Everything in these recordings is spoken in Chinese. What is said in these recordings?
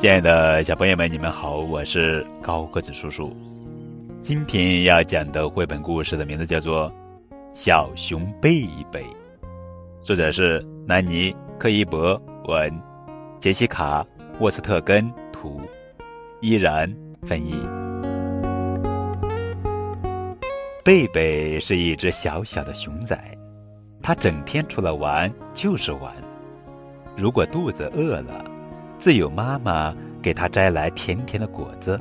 亲爱的小朋友们，你们好，我是高个子叔叔。今天要讲的绘本故事的名字叫做《小熊贝贝》，作者是南尼·克伊伯文，杰西卡·沃斯特根图，依然翻译。贝贝是一只小小的熊仔，它整天除了玩就是玩。如果肚子饿了，自有妈妈给它摘来甜甜的果子，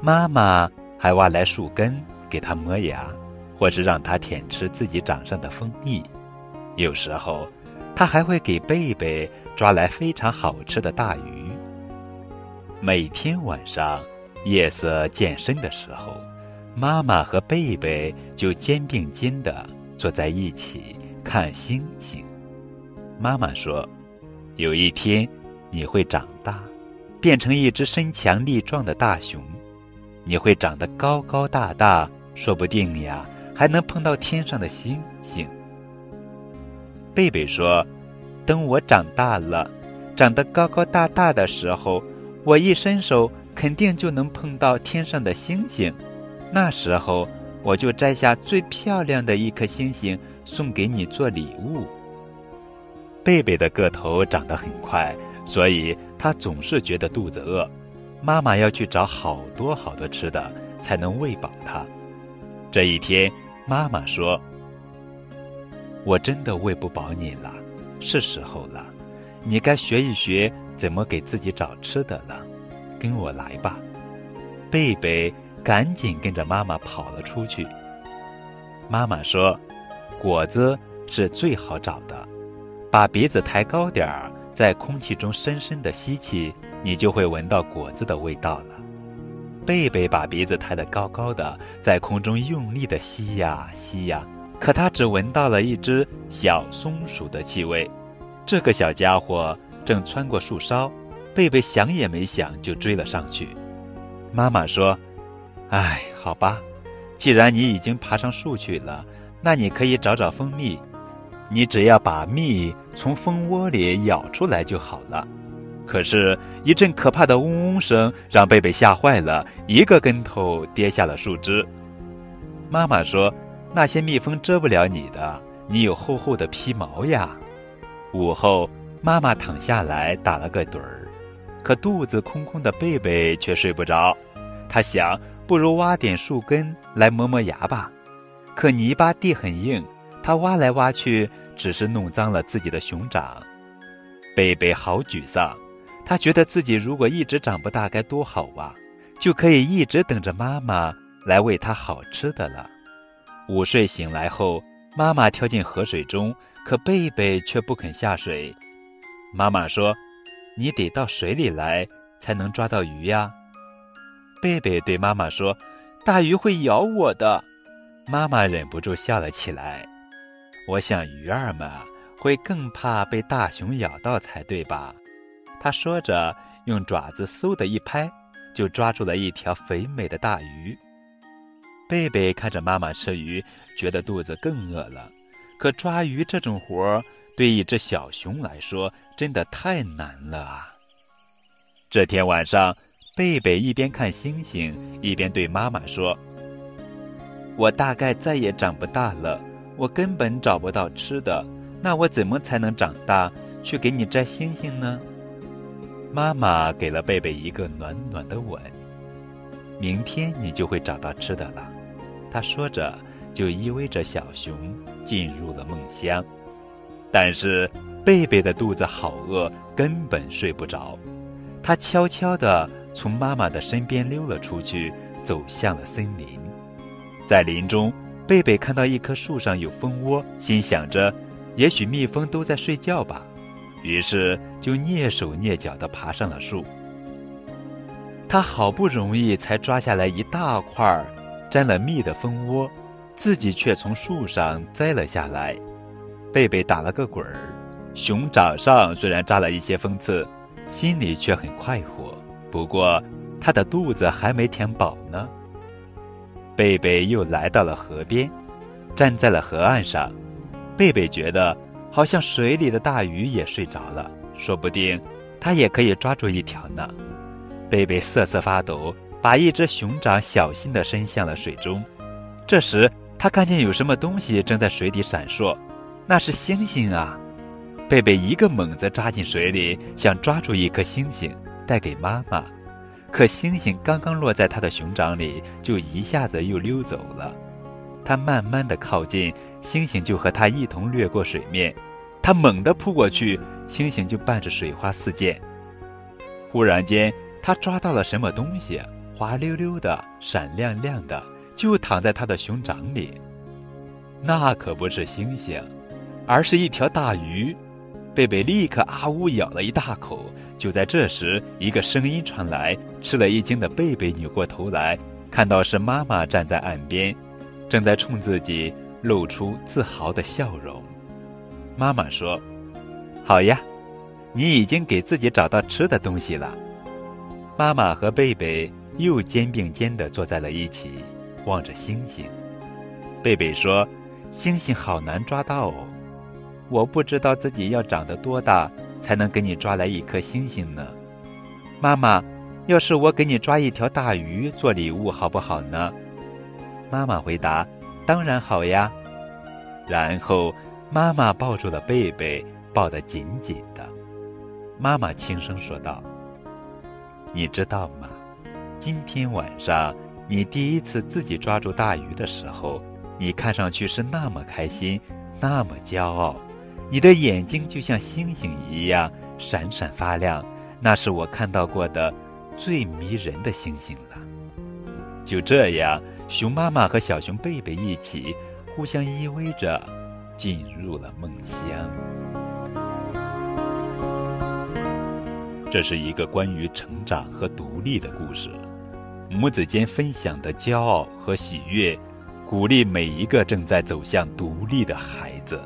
妈妈还挖来树根给它磨牙，或是让它舔吃自己掌上的蜂蜜。有时候，它还会给贝贝抓来非常好吃的大鱼。每天晚上，夜色渐深的时候。妈妈和贝贝就肩并肩的坐在一起看星星。妈妈说：“有一天你会长大，变成一只身强力壮的大熊，你会长得高高大大，说不定呀还能碰到天上的星星。”贝贝说：“等我长大了，长得高高大大的时候，我一伸手肯定就能碰到天上的星星。”那时候，我就摘下最漂亮的一颗星星送给你做礼物。贝贝的个头长得很快，所以他总是觉得肚子饿，妈妈要去找好多好多吃的才能喂饱他。这一天，妈妈说：“我真的喂不饱你了，是时候了，你该学一学怎么给自己找吃的了。跟我来吧，贝贝。”赶紧跟着妈妈跑了出去。妈妈说：“果子是最好找的，把鼻子抬高点儿，在空气中深深的吸气，你就会闻到果子的味道了。”贝贝把鼻子抬得高高的，在空中用力的吸呀吸呀，可他只闻到了一只小松鼠的气味。这个小家伙正穿过树梢，贝贝想也没想就追了上去。妈妈说。哎，好吧，既然你已经爬上树去了，那你可以找找蜂蜜。你只要把蜜从蜂窝里舀出来就好了。可是，一阵可怕的嗡嗡声让贝贝吓坏了，一个跟头跌下了树枝。妈妈说：“那些蜜蜂蛰不了你的，你有厚厚的皮毛呀。”午后，妈妈躺下来打了个盹儿，可肚子空空的贝贝却睡不着。他想。不如挖点树根来磨磨牙吧，可泥巴地很硬，他挖来挖去，只是弄脏了自己的熊掌。贝贝好沮丧，他觉得自己如果一直长不大该多好啊，就可以一直等着妈妈来喂他好吃的了。午睡醒来后，妈妈跳进河水中，可贝贝却不肯下水。妈妈说：“你得到水里来，才能抓到鱼呀。”贝贝对妈妈说：“大鱼会咬我的。”妈妈忍不住笑了起来。我想鱼儿们会更怕被大熊咬到才对吧？他说着，用爪子嗖的一拍，就抓住了一条肥美的大鱼。贝贝看着妈妈吃鱼，觉得肚子更饿了。可抓鱼这种活儿，对一只小熊来说真的太难了啊！这天晚上。贝贝一边看星星，一边对妈妈说：“我大概再也长不大了，我根本找不到吃的，那我怎么才能长大，去给你摘星星呢？”妈妈给了贝贝一个暖暖的吻。明天你就会找到吃的了，她说着，就依偎着小熊进入了梦乡。但是贝贝的肚子好饿，根本睡不着，他悄悄地。从妈妈的身边溜了出去，走向了森林。在林中，贝贝看到一棵树上有蜂窝，心想着，也许蜜蜂都在睡觉吧。于是就蹑手蹑脚地爬上了树。他好不容易才抓下来一大块沾了蜜的蜂窝，自己却从树上摘了下来。贝贝打了个滚儿，熊掌上虽然扎了一些蜂刺，心里却很快活。不过，他的肚子还没填饱呢。贝贝又来到了河边，站在了河岸上。贝贝觉得好像水里的大鱼也睡着了，说不定他也可以抓住一条呢。贝贝瑟瑟发抖，把一只熊掌小心地伸向了水中。这时，他看见有什么东西正在水底闪烁，那是星星啊！贝贝一个猛子扎进水里，想抓住一颗星星带给妈妈。可星星刚刚落在他的熊掌里，就一下子又溜走了。他慢慢的靠近，星星就和他一同掠过水面。他猛地扑过去，星星就伴着水花四溅。忽然间，他抓到了什么东西，滑溜溜的，闪亮亮的，就躺在他的熊掌里。那可不是星星，而是一条大鱼。贝贝立刻啊呜咬了一大口。就在这时，一个声音传来，吃了一惊的贝贝扭过头来，看到是妈妈站在岸边，正在冲自己露出自豪的笑容。妈妈说：“好呀，你已经给自己找到吃的东西了。”妈妈和贝贝又肩并肩地坐在了一起，望着星星。贝贝说：“星星好难抓到哦。”我不知道自己要长得多大才能给你抓来一颗星星呢，妈妈，要是我给你抓一条大鱼做礼物，好不好呢？妈妈回答：“当然好呀。”然后妈妈抱住了贝贝，抱得紧紧的。妈妈轻声说道：“你知道吗？今天晚上你第一次自己抓住大鱼的时候，你看上去是那么开心，那么骄傲。”你的眼睛就像星星一样闪闪发亮，那是我看到过的最迷人的星星了。就这样，熊妈妈和小熊贝贝一起互相依偎着，进入了梦乡。这是一个关于成长和独立的故事，母子间分享的骄傲和喜悦，鼓励每一个正在走向独立的孩子。